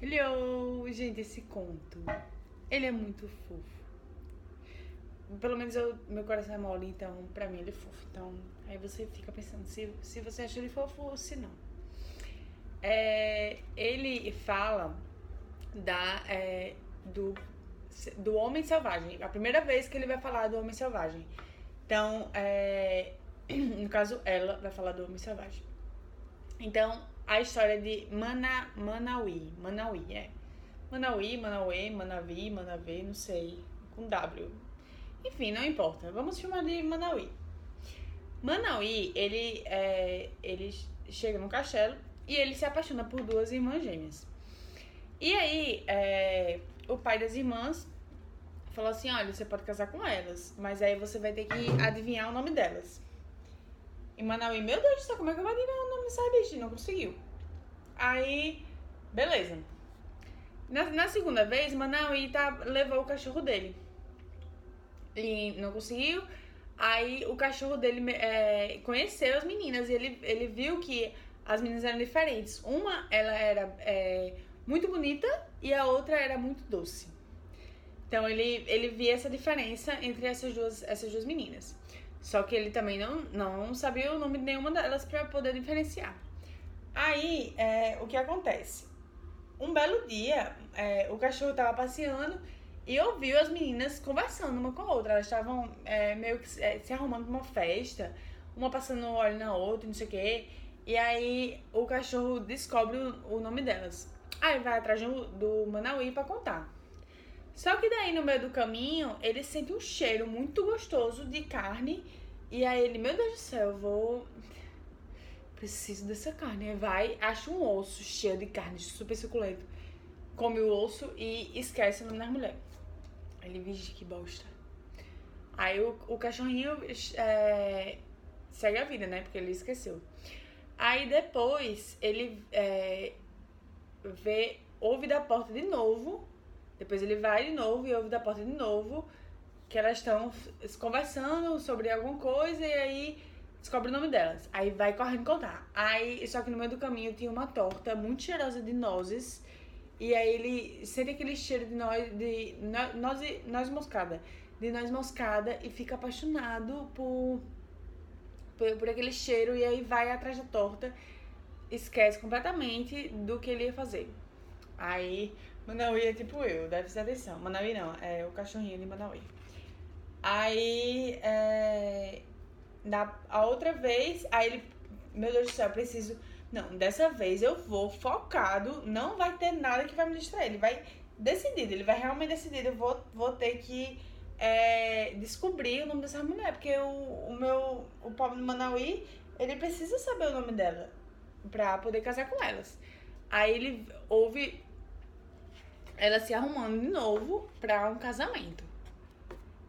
Hello! Gente, esse conto, ele é muito fofo. Pelo menos eu, meu coração é mole, então pra mim ele é fofo. Então, aí você fica pensando se, se você acha ele fofo ou se não. É, ele fala da, é, do, do homem selvagem. A primeira vez que ele vai falar do homem selvagem. Então, é, no caso, ela vai falar do homem selvagem. Então, a história de Mana, Manauí. Manauí, é. Manauí, Manauê, Manavi, Manavê, não sei. Com W. Enfim, não importa. Vamos chamar de Manauí. Manauí, ele, é, ele chega no castelo e ele se apaixona por duas irmãs gêmeas. E aí, é, o pai das irmãs falou assim: olha, você pode casar com elas, mas aí você vai ter que adivinhar o nome delas. E Manauí, meu Deus do céu, como é que eu vou adivinhar o nome dessa bicha? Não conseguiu. Aí, beleza. Na, na segunda vez, Manauí tá, levou o cachorro dele. E não conseguiu. Aí o cachorro dele é, conheceu as meninas e ele, ele viu que as meninas eram diferentes. Uma, ela era é, muito bonita e a outra era muito doce. Então ele, ele via essa diferença entre essas duas, essas duas meninas. Só que ele também não, não sabia o nome de nenhuma delas para poder diferenciar. Aí, é, o que acontece? Um belo dia, é, o cachorro estava passeando e ouviu as meninas conversando uma com a outra. Elas estavam é, meio que é, se arrumando para uma festa, uma passando óleo na outra, não sei o quê. E aí o cachorro descobre o, o nome delas. Aí vai atrás do, do Manauí para contar. Só que daí no meio do caminho, ele sente um cheiro muito gostoso de carne. E aí ele, meu Deus do céu, eu vou. Preciso dessa carne. Aí vai, acha um osso cheio de carne, super suculento. Come o osso e esquece o nome das mulheres. Ele, vixe, que bosta. Aí o, o cachorrinho é, segue a vida, né? Porque ele esqueceu. Aí depois ele é, vê, ouve da porta de novo depois ele vai de novo e ouve da porta de novo que elas estão conversando sobre alguma coisa e aí descobre o nome delas. Aí vai correndo contar. Aí, só que no meio do caminho tinha uma torta muito cheirosa de nozes. E aí ele sente aquele cheiro de noz, de noz, noz moscada. De noz moscada e fica apaixonado por, por, por aquele cheiro. E aí vai atrás da torta. Esquece completamente do que ele ia fazer. Aí Manauí é tipo eu, deve ser atenção. Manauí não, é o cachorrinho de Manauí. Aí, é, na, a outra vez, aí ele, meu Deus do céu, eu preciso. Não, dessa vez eu vou focado, não vai ter nada que vai me distrair. Ele vai decidido, ele vai realmente decidido. Eu vou, vou ter que é, descobrir o nome dessa mulher, porque o, o meu, o pobre Manauí, ele precisa saber o nome dela pra poder casar com elas. Aí ele ouve ela se arrumando de novo pra um casamento.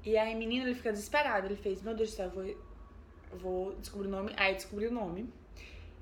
E aí, menino, ele fica desesperado. Ele fez, meu Deus do céu, eu vou, vou descobrir o nome. Aí descobriu o nome.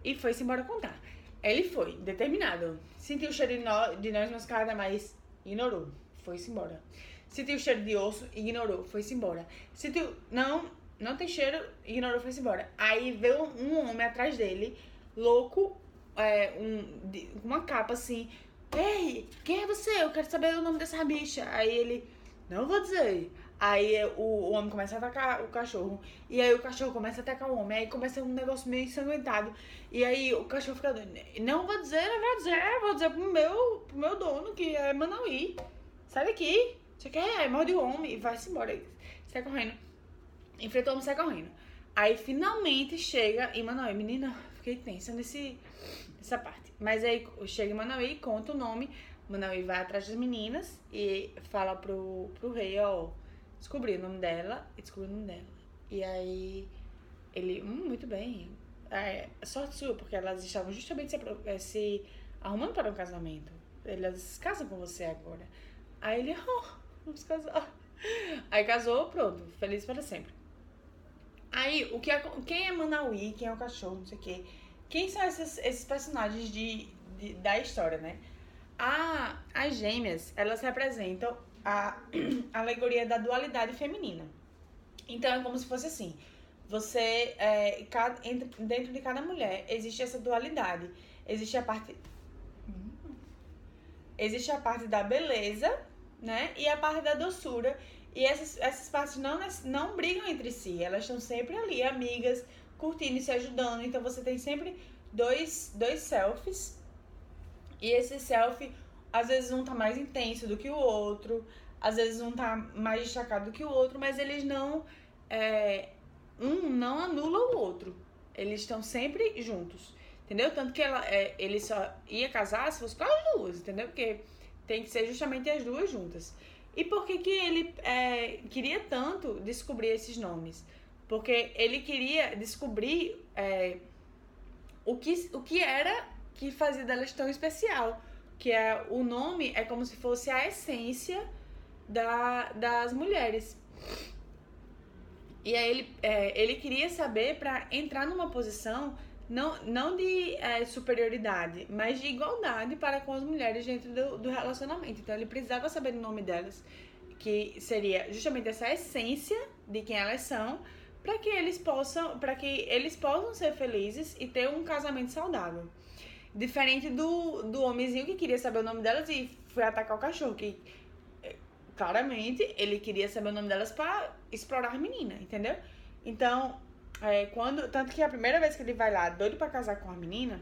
E foi-se embora contar. Ele foi, determinado. Sentiu o cheiro de, no, de noz moscada, mas ignorou. Foi-se embora. Sentiu o cheiro de osso, ignorou. Foi-se embora. Sentiu, não, não tem cheiro, ignorou, foi-se embora. Aí veio um homem atrás dele, louco, é, um, de, uma capa assim, Ei, quem é você? Eu quero saber o nome dessa bicha. Aí ele, não vou dizer. Aí o, o homem começa a atacar o cachorro. E aí o cachorro começa a atacar o homem. Aí começa um negócio meio ensanguentado. E aí o cachorro fica doido. Não vou dizer, não vou dizer. Vou dizer pro meu, pro meu dono, que é Manauí. Sai daqui. Você quer? Aí morde o homem e vai-se embora. Sai correndo. Enfrentou o homem sai correndo. Aí finalmente chega e Manauí, menina, fiquei tensa nesse, nessa parte. Mas aí chega Manauí, conta o nome. Manauí vai atrás das meninas e fala pro, pro rei, ó, descobri o nome dela e descobri o nome dela. E aí ele, hum, muito bem. É, sorte sua, porque elas estavam justamente se, eh, se arrumando para um casamento. Elas casam com você agora. Aí ele, oh, vamos casar. Aí casou, pronto, feliz para sempre. Aí, o que é, quem é Manauí, quem é o cachorro, não sei o quê. Quem são esses, esses personagens de, de, da história, né? A, as gêmeas, elas representam a, a alegoria da dualidade feminina. Então, é como se fosse assim. Você, é, cada, entre, dentro de cada mulher, existe essa dualidade. Existe a parte... existe a parte da beleza, né? E a parte da doçura. E essas, essas partes não, não brigam entre si, elas estão sempre ali, amigas, curtindo e se ajudando. Então você tem sempre dois, dois selfies. E esse selfie, às vezes um tá mais intenso do que o outro, às vezes um tá mais destacado do que o outro, mas eles não. É, um não anula o outro. Eles estão sempre juntos. Entendeu? Tanto que ela, é, ele só ia casar se fosse com as duas, entendeu? Porque tem que ser justamente as duas juntas. E por que, que ele é, queria tanto descobrir esses nomes? Porque ele queria descobrir é, o, que, o que era que fazia delas tão especial. Que é o nome é como se fosse a essência da, das mulheres. E aí ele, é, ele queria saber para entrar numa posição não, não de é, superioridade, mas de igualdade para com as mulheres dentro do, do relacionamento. Então ele precisava saber o nome delas, que seria justamente essa essência de quem elas são, para que eles possam, para que eles possam ser felizes e ter um casamento saudável. Diferente do, do homenzinho que queria saber o nome delas e foi atacar o cachorro, que é, claramente ele queria saber o nome delas para explorar a menina, entendeu? Então, é, quando, tanto que a primeira vez que ele vai lá, doido pra casar com a menina,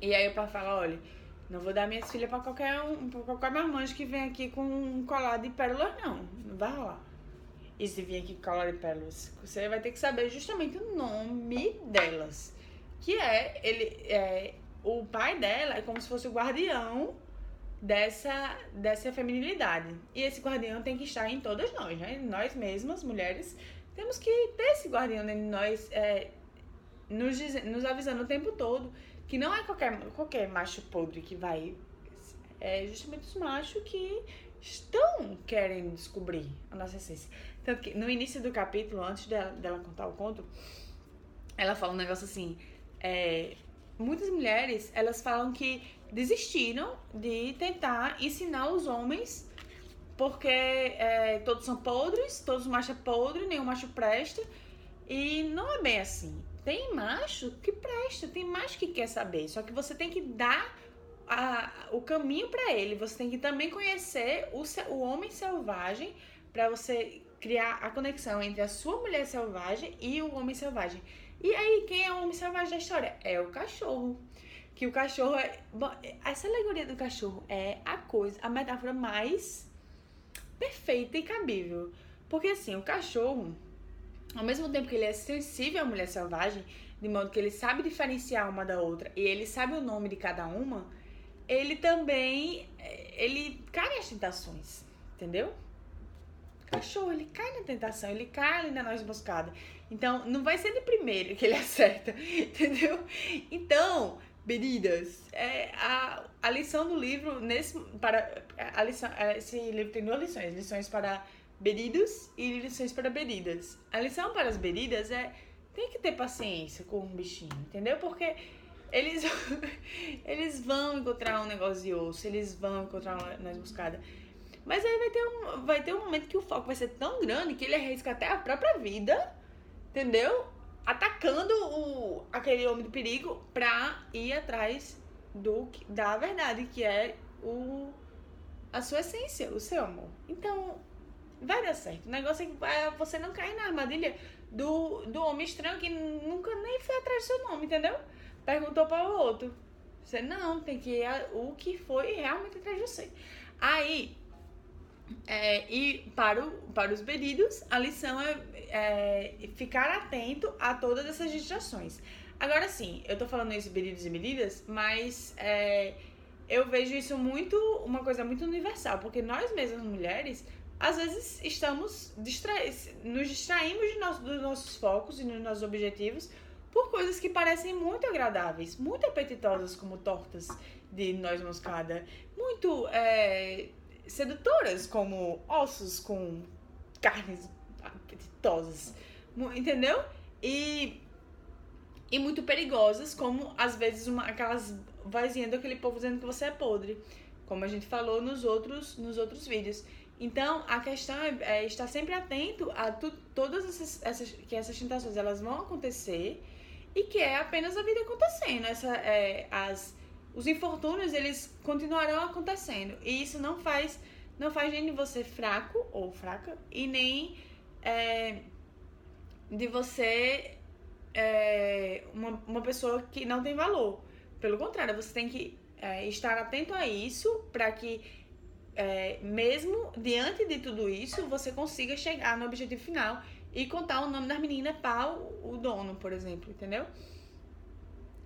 e aí o pai fala, olha, não vou dar minhas filhas pra qualquer um, pra qualquer marmanjo que vem aqui com um colar de pérolas, não. Não vai rolar. E se vir aqui pérolas, você vai ter que saber justamente o nome delas. Que é, ele, é, o pai dela é como se fosse o guardião dessa, dessa feminilidade. E esse guardião tem que estar em todas nós, né? Nós mesmas, mulheres, temos que ter esse guardião dentro de nós, é, nos, nos avisando o tempo todo que não é qualquer, qualquer macho podre que vai. É justamente os machos que estão querendo descobrir a nossa essência. Tanto que no início do capítulo, antes dela, dela contar o conto, ela fala um negócio assim. É, muitas mulheres, elas falam que desistiram de tentar ensinar os homens porque é, todos são podres, todos os machos é podre, nenhum macho presta. E não é bem assim. Tem macho que presta, tem macho que quer saber. Só que você tem que dar a, o caminho para ele. Você tem que também conhecer o, o homem selvagem para você criar a conexão entre a sua mulher selvagem e o homem selvagem. E aí, quem é o homem selvagem da história? É o cachorro. Que o cachorro é. Bom, essa alegoria do cachorro é a coisa, a metáfora mais perfeita e cabível. Porque assim, o cachorro, ao mesmo tempo que ele é sensível à mulher selvagem, de modo que ele sabe diferenciar uma da outra e ele sabe o nome de cada uma, ele também ele cai nas tentações, entendeu? Cachorro, ele cai na tentação, ele cai ali na noz moscada. Então, não vai ser de primeiro que ele acerta, entendeu? Então, Bebidas. É, a, a lição do livro, nesse, para, a lição, é, esse livro tem duas lições. Lições para bebidos e lições para bebidas. A lição para as bebidas é tem que ter paciência com um bichinho, entendeu? Porque eles, eles vão encontrar um negócio de osso, eles vão encontrar uma noz moscada. Mas aí vai ter, um, vai ter um momento que o foco vai ser tão grande que ele arrisca até a própria vida, entendeu? atacando o, aquele homem do perigo pra ir atrás do, da verdade, que é o, a sua essência, o seu amor. Então, vai dar certo. O negócio é que você não cair na armadilha do, do homem estranho que nunca nem foi atrás do seu nome, entendeu? Perguntou para o outro. Você não, tem que ir o que foi realmente atrás de você. Aí, é, e para, o, para os pedidos, a lição é, é, ficar atento a todas essas distrações. Agora sim, eu tô falando isso pedidos e medidas, mas é, eu vejo isso muito, uma coisa muito universal, porque nós mesmas mulheres, às vezes estamos distra nos distraímos de nosso, dos nossos focos e dos nossos objetivos por coisas que parecem muito agradáveis, muito apetitosas, como tortas de noz moscada, muito é, sedutoras, como ossos com carnes apetitosas, entendeu? E, e muito perigosas, como às vezes uma, aquelas vozinhas daquele povo dizendo que você é podre, como a gente falou nos outros, nos outros vídeos. Então, a questão é, é estar sempre atento a tu, todas essas, essas, que essas tentações elas vão acontecer e que é apenas a vida acontecendo. Essa, é, as, os infortúnios eles continuarão acontecendo. E isso não faz não faz nem de você fraco ou fraca e nem é, de você é, uma, uma pessoa que não tem valor. Pelo contrário, você tem que é, estar atento a isso para que é, mesmo diante de tudo isso, você consiga chegar no objetivo final e contar o nome das meninas para o, dono, por exemplo, entendeu?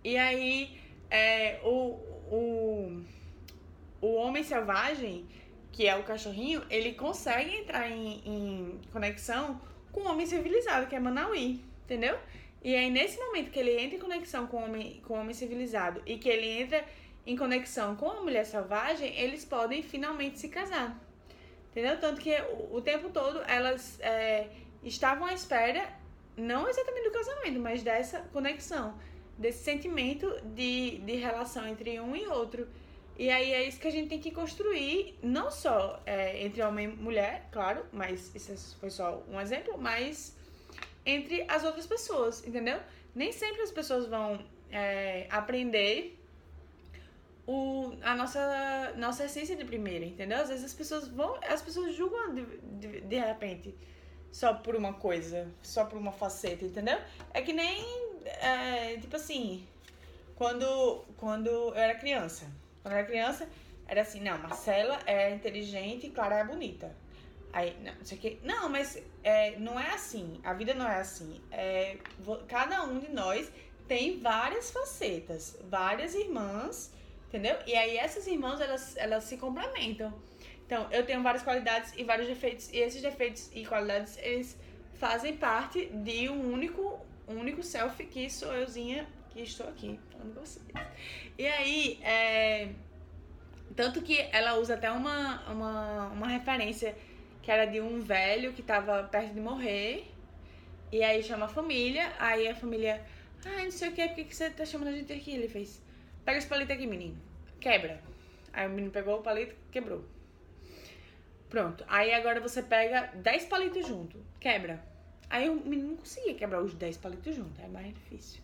E aí, é, o, o, o homem selvagem, que é o cachorrinho, ele consegue entrar em, em conexão com o homem civilizado, que é Manauí, entendeu? E aí, nesse momento que ele entra em conexão com o homem, com o homem civilizado e que ele entra em conexão com a mulher selvagem, eles podem finalmente se casar. Entendeu? Tanto que o, o tempo todo elas é, estavam à espera, não exatamente do casamento, mas dessa conexão, desse sentimento de, de relação entre um e outro. E aí é isso que a gente tem que construir, não só é, entre homem e mulher, claro, mas isso foi só um exemplo, mas entre as outras pessoas, entendeu? Nem sempre as pessoas vão é, aprender o, a nossa, nossa essência de primeira, entendeu? Às vezes as pessoas vão, as pessoas julgam de, de, de repente só por uma coisa, só por uma faceta, entendeu? É que nem, é, tipo assim, quando, quando eu era criança. Quando eu era criança, era assim, não, Marcela é inteligente e Clara é bonita. Aí, não, sei que. Não, mas é, não é assim. A vida não é assim. É, cada um de nós tem várias facetas, várias irmãs, entendeu? E aí essas irmãs, elas, elas se complementam. Então, eu tenho várias qualidades e vários defeitos, e esses defeitos e qualidades, eles fazem parte de um único, único self que sou euzinha, que estou aqui falando com vocês. E aí, é... Tanto que ela usa até uma, uma, uma referência que era de um velho que estava perto de morrer. E aí chama a família, aí a família, ah, não sei o que, por que você tá chamando a gente aqui? Ele fez, pega esse palito aqui, menino, quebra. Aí o menino pegou o palito, quebrou. Pronto. Aí agora você pega 10 palitos junto, quebra. Aí o menino não conseguia quebrar os 10 palitos junto, é mais difícil.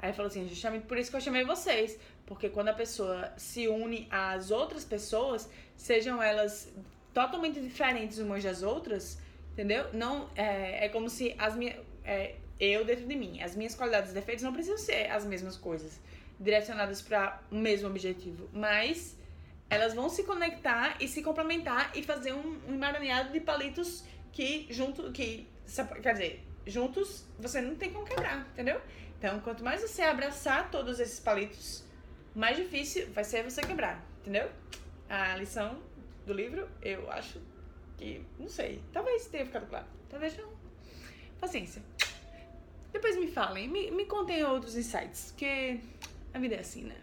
Aí falou assim, justamente por isso que eu chamei vocês, porque quando a pessoa se une às outras pessoas, sejam elas totalmente diferentes umas das outras, entendeu? Não é, é como se as minhas é, eu dentro de mim, as minhas qualidades e defeitos não precisam ser as mesmas coisas, direcionadas para o mesmo objetivo, mas elas vão se conectar e se complementar e fazer um, um emaranhado de palitos que junto que quer dizer juntos você não tem como quebrar entendeu? Então quanto mais você abraçar todos esses palitos mais difícil vai ser você quebrar entendeu? A lição do livro eu acho que não sei talvez tenha ficado claro. Talvez não. Paciência. Depois me falem me, me contem outros insights que a vida é assim né